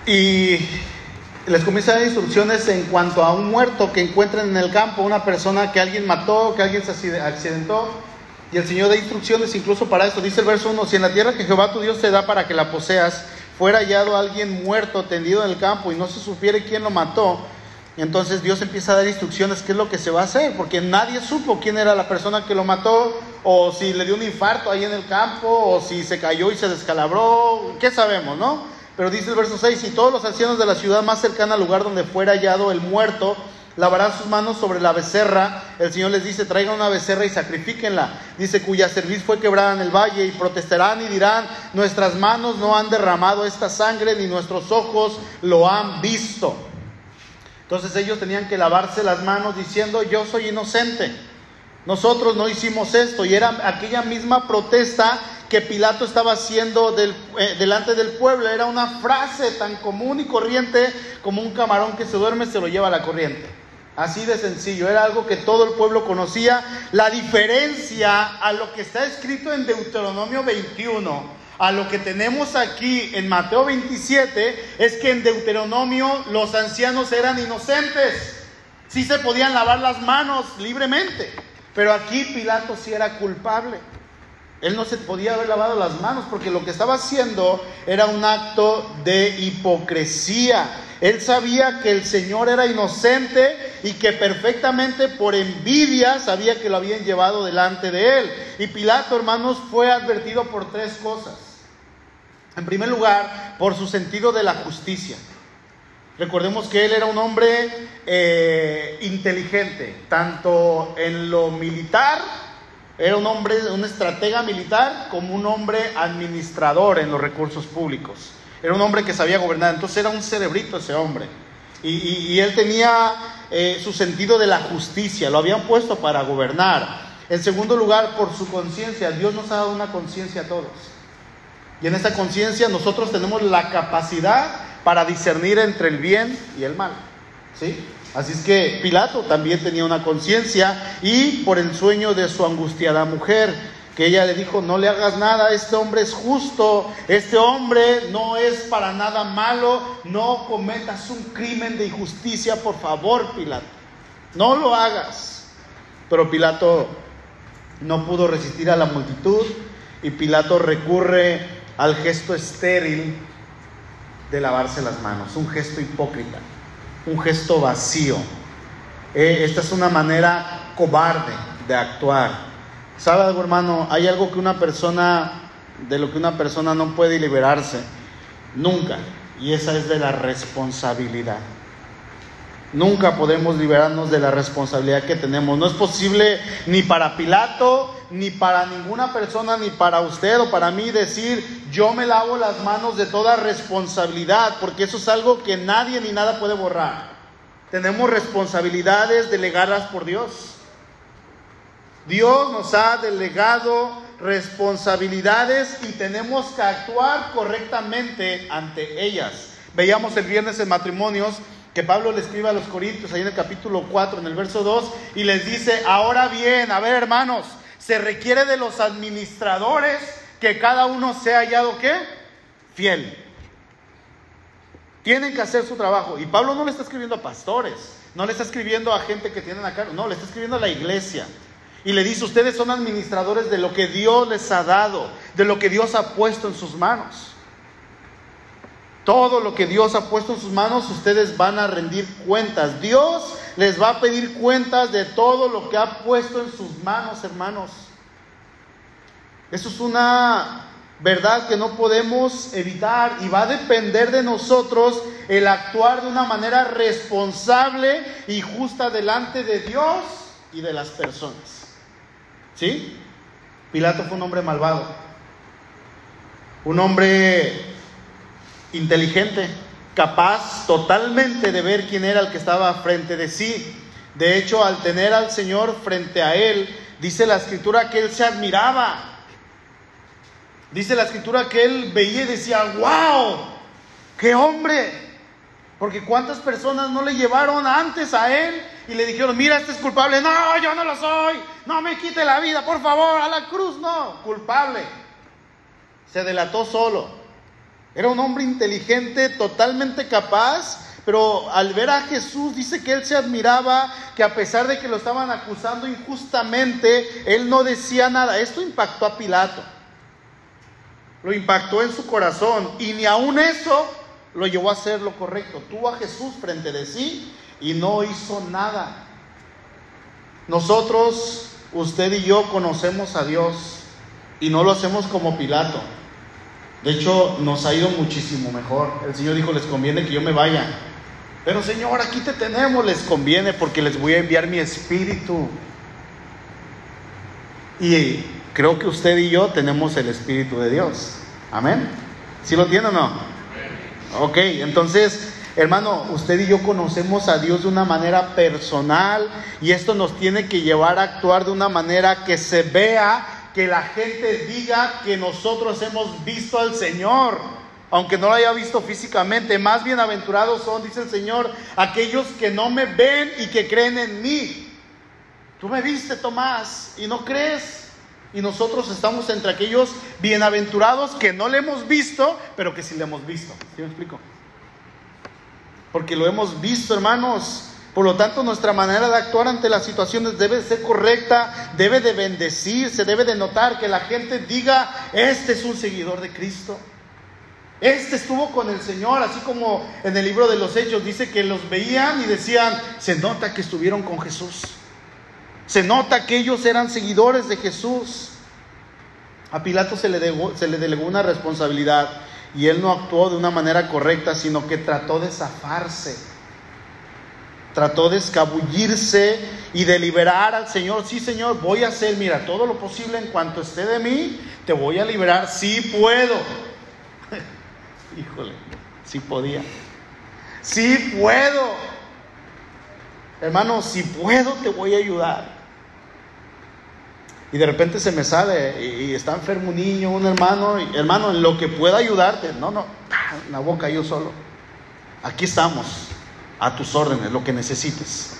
y les comienza a dar instrucciones en cuanto a un muerto que encuentren en el campo, una persona que alguien mató, que alguien se accidentó. Y el Señor da instrucciones incluso para esto. Dice el verso 1, si en la tierra que Jehová tu Dios te da para que la poseas, fuera hallado alguien muerto, tendido en el campo, y no se supiere quién lo mató, entonces Dios empieza a dar instrucciones qué es lo que se va a hacer, porque nadie supo quién era la persona que lo mató, o si le dio un infarto ahí en el campo, o si se cayó y se descalabró, qué sabemos, ¿no? Pero dice el verso 6, y todos los ancianos de la ciudad más cercana al lugar donde fuera hallado el muerto, lavarán sus manos sobre la becerra. El Señor les dice, traigan una becerra y sacrifíquenla. Dice, cuya cerviz fue quebrada en el valle, y protestarán y dirán, nuestras manos no han derramado esta sangre, ni nuestros ojos lo han visto. Entonces ellos tenían que lavarse las manos diciendo, yo soy inocente. Nosotros no hicimos esto. Y era aquella misma protesta que Pilato estaba haciendo eh, delante del pueblo. Era una frase tan común y corriente como un camarón que se duerme se lo lleva a la corriente. Así de sencillo, era algo que todo el pueblo conocía. La diferencia a lo que está escrito en Deuteronomio 21, a lo que tenemos aquí en Mateo 27, es que en Deuteronomio los ancianos eran inocentes. Sí se podían lavar las manos libremente, pero aquí Pilato sí era culpable. Él no se podía haber lavado las manos porque lo que estaba haciendo era un acto de hipocresía. Él sabía que el Señor era inocente y que perfectamente por envidia sabía que lo habían llevado delante de él. Y Pilato, hermanos, fue advertido por tres cosas. En primer lugar, por su sentido de la justicia. Recordemos que él era un hombre eh, inteligente, tanto en lo militar, era un hombre, un estratega militar, como un hombre administrador en los recursos públicos. Era un hombre que sabía gobernar, entonces era un cerebrito ese hombre. Y, él tenía eh, su sentido de la justicia, lo habían puesto para gobernar. En segundo lugar, por su conciencia, Dios nos ha dado una conciencia a todos. Y en esta conciencia nosotros tenemos la capacidad para discernir entre el bien y el mal. ¿Sí? Así es que Pilato también tenía una conciencia y por el sueño de su angustiada mujer, que ella le dijo, no le hagas nada, este hombre es justo, este hombre no es para nada malo, no cometas un crimen de injusticia, por favor, Pilato, no lo hagas. Pero Pilato no pudo resistir a la multitud y Pilato recurre al gesto estéril de lavarse las manos, un gesto hipócrita, un gesto vacío. Eh, esta es una manera cobarde de actuar ¿Sabe algo, hermano? Hay algo que una persona, de lo que una persona no puede liberarse, nunca, y esa es de la responsabilidad. Nunca podemos liberarnos de la responsabilidad que tenemos. No es posible ni para Pilato, ni para ninguna persona, ni para usted o para mí decir, yo me lavo las manos de toda responsabilidad, porque eso es algo que nadie ni nada puede borrar. Tenemos responsabilidades delegadas por Dios. Dios nos ha delegado responsabilidades y tenemos que actuar correctamente ante ellas. Veíamos el viernes en matrimonios que Pablo le escribe a los Corintios, ahí en el capítulo 4, en el verso 2, y les dice, ahora bien, a ver hermanos, se requiere de los administradores que cada uno sea hallado qué? Fiel. Tienen que hacer su trabajo. Y Pablo no le está escribiendo a pastores, no le está escribiendo a gente que tienen acá, no, le está escribiendo a la iglesia. Y le dice, ustedes son administradores de lo que Dios les ha dado, de lo que Dios ha puesto en sus manos. Todo lo que Dios ha puesto en sus manos, ustedes van a rendir cuentas. Dios les va a pedir cuentas de todo lo que ha puesto en sus manos, hermanos. Eso es una verdad que no podemos evitar y va a depender de nosotros el actuar de una manera responsable y justa delante de Dios y de las personas. ¿Sí? Pilato fue un hombre malvado, un hombre inteligente, capaz totalmente de ver quién era el que estaba frente de sí. De hecho, al tener al Señor frente a él, dice la escritura que él se admiraba. Dice la escritura que él veía y decía, wow, qué hombre. Porque cuántas personas no le llevaron antes a él y le dijeron, mira, este es culpable. No, yo no lo soy. No me quite la vida, por favor, a la cruz. No, culpable. Se delató solo. Era un hombre inteligente, totalmente capaz, pero al ver a Jesús dice que él se admiraba, que a pesar de que lo estaban acusando injustamente, él no decía nada. Esto impactó a Pilato, lo impactó en su corazón y ni aun eso lo llevó a hacer lo correcto. Tuvo a Jesús frente de sí y no hizo nada. Nosotros, usted y yo conocemos a Dios y no lo hacemos como Pilato. De hecho, nos ha ido muchísimo mejor. El Señor dijo, les conviene que yo me vaya. Pero Señor, aquí te tenemos, les conviene porque les voy a enviar mi espíritu. Y creo que usted y yo tenemos el espíritu de Dios. Amén. ¿Sí lo tiene o no? Ok, entonces Hermano, usted y yo conocemos a Dios de una manera personal y esto nos tiene que llevar a actuar de una manera que se vea, que la gente diga que nosotros hemos visto al Señor, aunque no lo haya visto físicamente. Más bienaventurados son, dice el Señor, aquellos que no me ven y que creen en mí. Tú me viste, Tomás, y no crees. Y nosotros estamos entre aquellos bienaventurados que no le hemos visto, pero que sí le hemos visto. ¿Sí me explico? porque lo hemos visto, hermanos. Por lo tanto, nuestra manera de actuar ante las situaciones debe ser correcta, debe de bendecirse, debe de notar que la gente diga, este es un seguidor de Cristo. Este estuvo con el Señor, así como en el libro de los Hechos dice que los veían y decían, se nota que estuvieron con Jesús. Se nota que ellos eran seguidores de Jesús. A Pilato se le, se le delegó una responsabilidad y él no actuó de una manera correcta, sino que trató de zafarse. Trató de escabullirse y de liberar al Señor. Sí, Señor, voy a hacer, mira, todo lo posible en cuanto esté de mí, te voy a liberar. Sí puedo. (laughs) Híjole, sí podía. Sí puedo. Hermano, si puedo, te voy a ayudar y de repente se me sale y, está enfermo un niño, un hermano, hermano, en lo que pueda ayudarte, no, no, la boca yo solo. Aquí estamos, a tus órdenes, lo que necesites.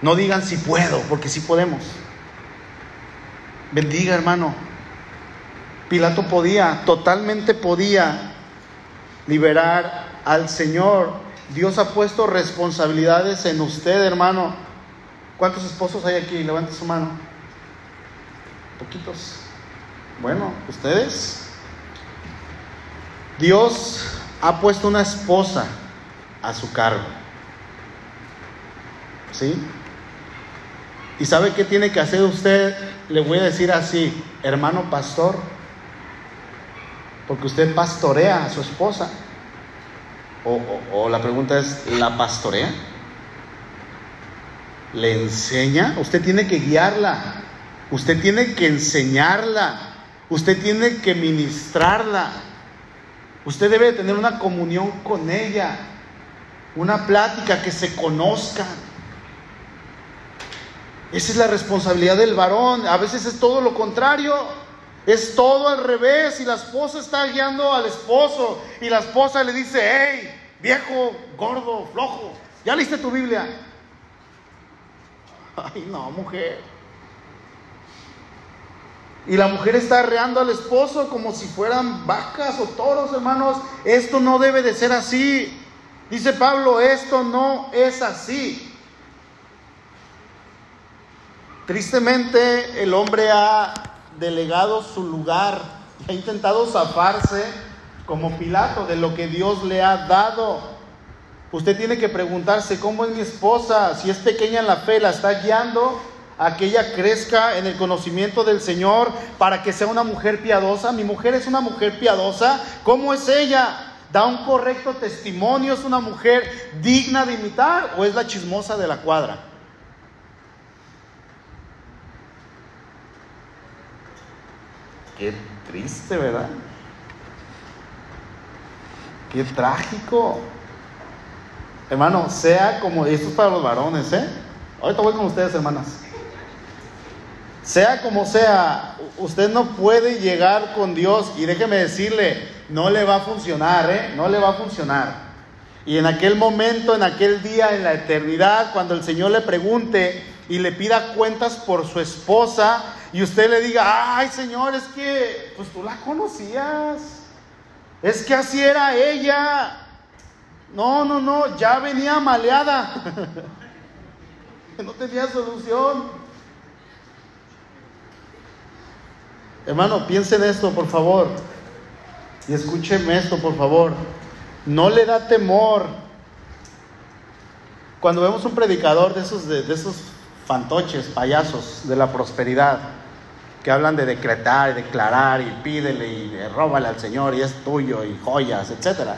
No digan si puedo, porque si podemos. Bendiga, hermano. Pilato podía, totalmente podía liberar al Señor. Dios ha puesto responsabilidades en usted, hermano. ¿Cuántos esposos hay aquí? Levante su mano poquitos. Bueno, ustedes. Dios ha puesto una esposa a su cargo. ¿Sí? ¿Y sabe qué tiene que hacer usted? Le voy a decir así, hermano pastor, porque usted pastorea a su esposa. O, o la pregunta es, ¿la pastorea? ¿Le enseña? Usted tiene que guiarla. Usted tiene que enseñarla, usted tiene que ministrarla, usted debe tener una comunión con ella, una plática que se conozca. Esa es la responsabilidad del varón. A veces es todo lo contrario. Es todo al revés. Y la esposa está guiando al esposo. Y la esposa le dice, hey, viejo, gordo, flojo, ¿ya leíste tu Biblia? (laughs) Ay, no, mujer. Y la mujer está arreando al esposo como si fueran vacas o toros, hermanos. Esto no debe de ser así. Dice Pablo, esto no es así. Tristemente el hombre ha delegado su lugar, ha intentado zafarse como Pilato de lo que Dios le ha dado. Usted tiene que preguntarse, ¿cómo es mi esposa? Si es pequeña en la fe, ¿la está guiando? a que ella crezca en el conocimiento del Señor para que sea una mujer piadosa. Mi mujer es una mujer piadosa. ¿Cómo es ella? ¿Da un correcto testimonio? ¿Es una mujer digna de imitar o es la chismosa de la cuadra? Qué triste, ¿verdad? Qué trágico. Hermano, sea como, esto es para los varones, ¿eh? Ahorita voy con ustedes, hermanas. Sea como sea, usted no puede llegar con Dios y déjeme decirle, no le va a funcionar, ¿eh? No le va a funcionar. Y en aquel momento, en aquel día, en la eternidad, cuando el Señor le pregunte y le pida cuentas por su esposa y usted le diga, ay Señor, es que, pues tú la conocías, es que así era ella. No, no, no, ya venía maleada. (laughs) no tenía solución. Hermano, piensen esto, por favor. Y escúcheme esto, por favor. No le da temor. Cuando vemos un predicador de esos, de, esos fantoches, payasos de la prosperidad, que hablan de decretar y declarar y pídele y róbale al Señor y es tuyo y joyas, etcétera.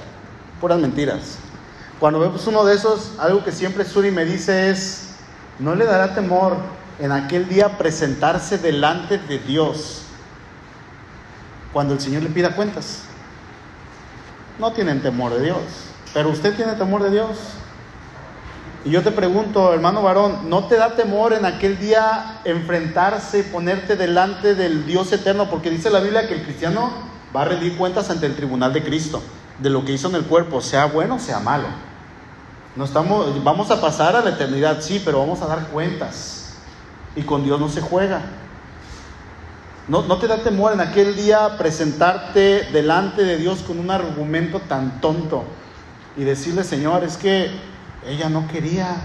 Puras mentiras. Cuando vemos uno de esos, algo que siempre Suri me dice es, no le dará temor en aquel día presentarse delante de Dios cuando el Señor le pida cuentas. No tienen temor de Dios, pero usted tiene temor de Dios. Y yo te pregunto, hermano varón, ¿no te da temor en aquel día enfrentarse ponerte delante del Dios eterno? Porque dice la Biblia que el cristiano va a rendir cuentas ante el tribunal de Cristo, de lo que hizo en el cuerpo, sea bueno, sea malo. No estamos, vamos a pasar a la eternidad, sí, pero vamos a dar cuentas. Y con Dios no se juega. No, no te da temor en aquel día presentarte delante de Dios con un argumento tan tonto y decirle, Señor, es que ella no quería,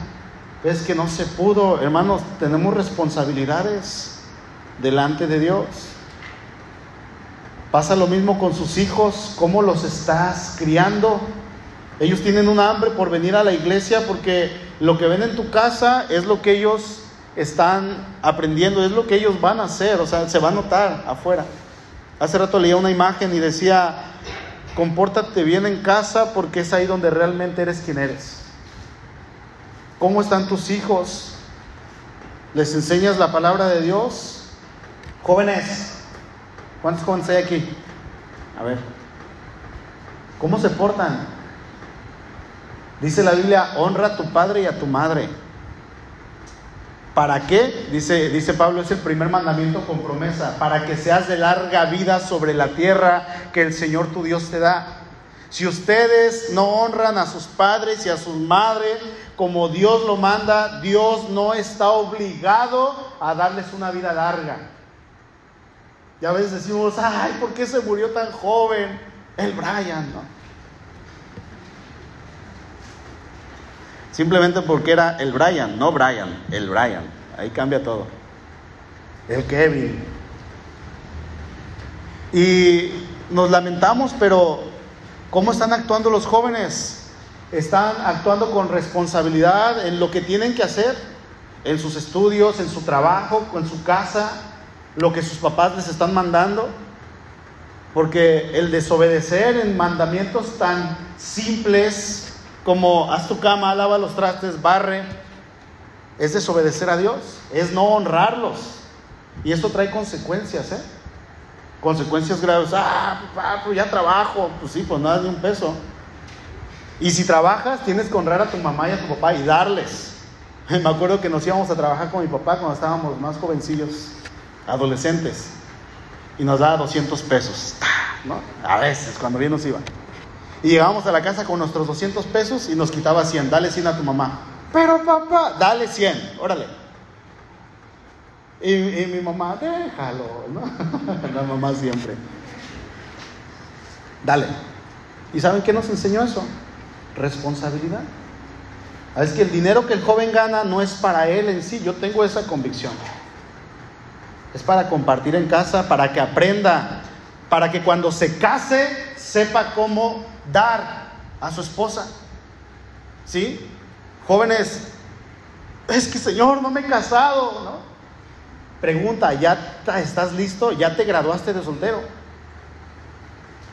es que no se pudo. Hermanos, tenemos responsabilidades delante de Dios. Pasa lo mismo con sus hijos, cómo los estás criando. Ellos tienen un hambre por venir a la iglesia porque lo que ven en tu casa es lo que ellos están aprendiendo, es lo que ellos van a hacer, o sea, se va a notar afuera. Hace rato leía una imagen y decía, compórtate bien en casa porque es ahí donde realmente eres quien eres. ¿Cómo están tus hijos? ¿Les enseñas la palabra de Dios? Jóvenes, ¿cuántos jóvenes hay aquí? A ver, ¿cómo se portan? Dice la Biblia, honra a tu padre y a tu madre. ¿Para qué? Dice, dice Pablo, es el primer mandamiento con promesa, para que seas de larga vida sobre la tierra que el Señor tu Dios te da. Si ustedes no honran a sus padres y a sus madres como Dios lo manda, Dios no está obligado a darles una vida larga. Y a veces decimos, ay, ¿por qué se murió tan joven? El Brian, ¿no? Simplemente porque era el Brian, no Brian, el Brian. Ahí cambia todo. El Kevin. Y nos lamentamos, pero ¿cómo están actuando los jóvenes? Están actuando con responsabilidad en lo que tienen que hacer, en sus estudios, en su trabajo, en su casa, lo que sus papás les están mandando. Porque el desobedecer en mandamientos tan simples como haz tu cama, lava los trastes, barre, es desobedecer a Dios, es no honrarlos. Y esto trae consecuencias, ¿eh? Consecuencias graves. Ah, papá, pues ya trabajo. Pues sí, pues nada de un peso. Y si trabajas, tienes que honrar a tu mamá y a tu papá y darles. (laughs) Me acuerdo que nos íbamos a trabajar con mi papá cuando estábamos más jovencillos, adolescentes. Y nos daba 200 pesos. A veces, cuando bien nos iba. Y llegábamos a la casa con nuestros 200 pesos y nos quitaba 100. Dale 100 a tu mamá. Pero papá, dale 100, órale. Y, mi mamá, déjalo, ¿no? (laughs) La mamá siempre. Dale. ¿Y saben qué nos enseñó eso? Responsabilidad. Es que el dinero que el joven gana no es para él en sí, yo tengo esa convicción. Es para compartir en casa, para que aprenda, para que cuando se case sepa cómo dar a su esposa. ¿Sí? Jóvenes, es que Señor, no me he casado, ¿no? Pregunta, ¿ya estás listo? ¿Ya te graduaste de soltero?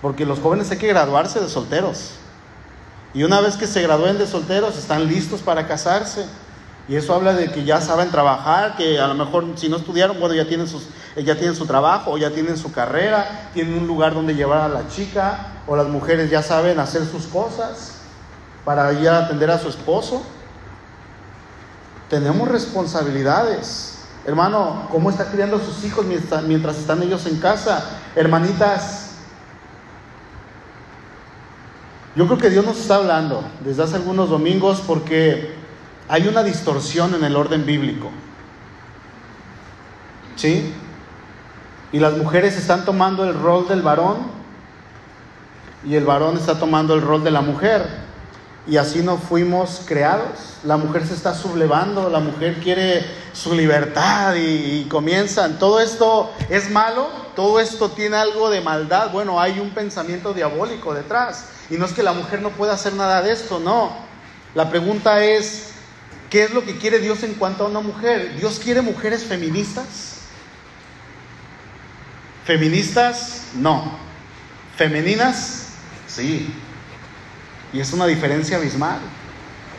Porque los jóvenes hay que graduarse de solteros. Y una vez que se gradúen de solteros, están listos para casarse. Y eso habla de que ya saben trabajar, que a lo mejor si no estudiaron, bueno, ya tienen, sus, ya tienen su trabajo, o ya tienen su carrera, tienen un lugar donde llevar a la chica, o las mujeres ya saben hacer sus cosas para ir a atender a su esposo. Tenemos responsabilidades. Hermano, ¿cómo está criando a sus hijos mientras, están ellos en casa? Hermanitas, yo creo que Dios nos está hablando desde hace algunos domingos porque hay una distorsión en el orden bíblico. ¿Sí? Y las mujeres están tomando el rol del varón y el varón está tomando el rol de la mujer. Y así no fuimos creados. La mujer se está sublevando, la mujer quiere su libertad y, y, comienzan. Todo esto es malo, todo esto tiene algo de maldad. Bueno, hay un pensamiento diabólico detrás. Y no es que la mujer no pueda hacer nada de esto, no. La pregunta es, ¿qué es lo que quiere Dios en cuanto a una mujer? ¿Dios quiere mujeres feministas? Feministas, no. Femeninas, sí. Y es una diferencia abismal.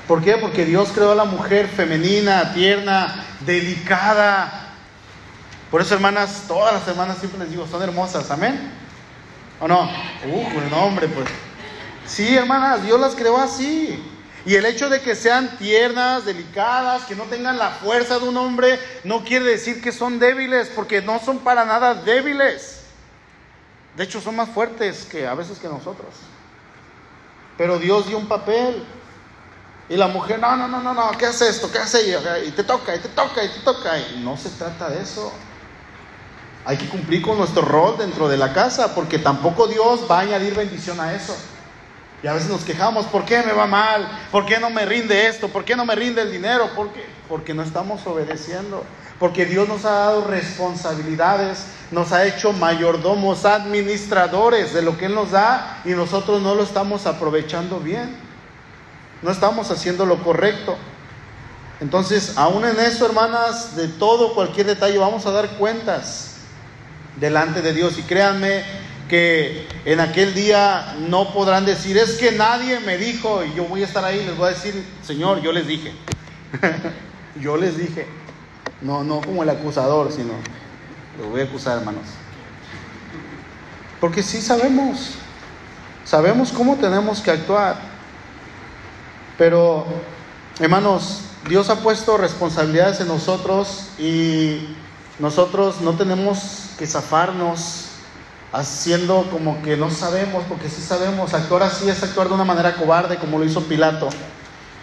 ¿Por qué? Porque Dios creó a la mujer femenina, tierna, delicada. Por eso, hermanas, todas las hermanas siempre les digo, son hermosas, amén. ¿O no? Uh, el nombre, pues. Sí, hermanas, Dios las creó así. Y el hecho de que sean tiernas, delicadas, que no tengan la fuerza de un hombre, no quiere decir que son débiles, porque no son para nada débiles. De hecho, son más fuertes que a veces que nosotros. Pero Dios dio un papel. Y la mujer, no, no, no, no, ¿qué hace esto? ¿Qué hace ella? Y te toca, y te toca, y te toca. No se trata de eso. Hay que cumplir con nuestro rol dentro de la casa, porque tampoco Dios va a añadir bendición a eso. Y a veces nos quejamos, ¿por qué me va mal? ¿Por qué no me rinde esto? ¿Por qué no me rinde el dinero? ¿Por qué? Porque no estamos obedeciendo. Porque Dios nos ha dado responsabilidades, nos ha hecho mayordomos, administradores de lo que Él nos da y nosotros no lo estamos aprovechando bien. No estamos haciendo lo correcto. Entonces, aún en eso, hermanas, de todo, cualquier detalle, vamos a dar cuentas delante de Dios. Y créanme que en aquel día no podrán decir, es que nadie me dijo y yo voy a estar ahí, les voy a decir, Señor, yo les dije. (laughs) yo les dije. No, no como el acusador, sino lo voy a acusar, hermanos. Porque sí sabemos, sabemos cómo tenemos que actuar. Pero, hermanos, Dios ha puesto responsabilidades en nosotros y nosotros no tenemos que zafarnos haciendo como que no sabemos, porque sí sabemos, actuar así es actuar de una manera cobarde como lo hizo Pilato.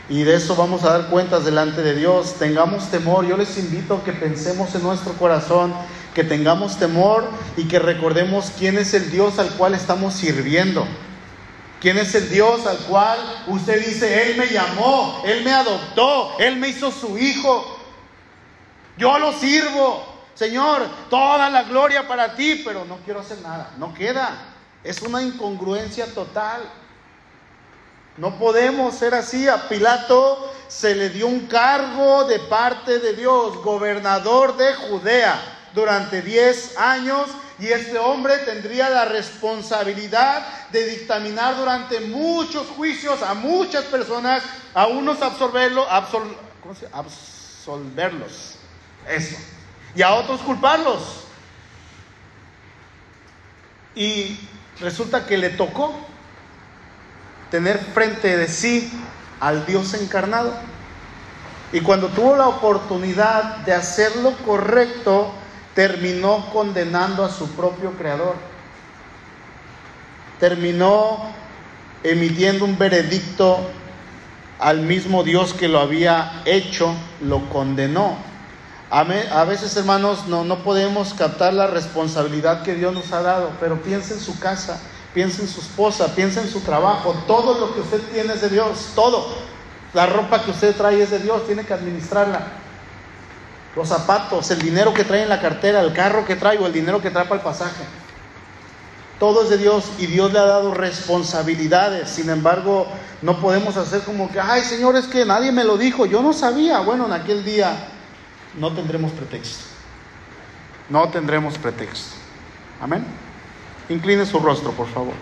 Y de eso vamos a dar cuentas delante de Dios. Tengamos temor. Yo les invito a que pensemos en nuestro corazón, que tengamos temor y que recordemos quién es el Dios al cual estamos sirviendo. ¿Quién es el Dios al cual usted dice, Él me llamó, Él me adoptó, Él me hizo su hijo? Yo lo sirvo. Señor, toda la gloria para ti, pero no quiero hacer nada. No queda. Es una incongruencia total. No podemos ser así. A Pilato se le dio un cargo de parte de Dios, gobernador de Judea, durante 10 años. Y este hombre tendría la responsabilidad de dictaminar durante muchos juicios a muchas personas, a unos absorberlo, absol, absolverlos. Eso y a otros culparlos. Y resulta que le tocó tener frente de sí al Dios encarnado. Y cuando tuvo la oportunidad de hacer lo correcto, terminó condenando a su propio creador. Terminó emitiendo un veredicto al mismo Dios que lo había hecho, lo condenó. A veces, hermanos, no, no podemos captar la responsabilidad que Dios nos ha dado, pero piensa en su casa, piensa en su esposa, piensa en su trabajo. Todo lo que usted tiene es de Dios, todo. La ropa que usted trae es de Dios, tiene que administrarla. Los zapatos, el dinero que trae en la cartera, el carro que trae o el dinero que trae para el pasaje. Todo es de Dios y Dios le ha dado responsabilidades. Sin embargo, no podemos hacer como que, ay Señor, es que nadie me lo dijo, yo no sabía. Bueno, en aquel día no tendremos pretexto. No tendremos pretexto. Amén. Incline su rostro, por favor.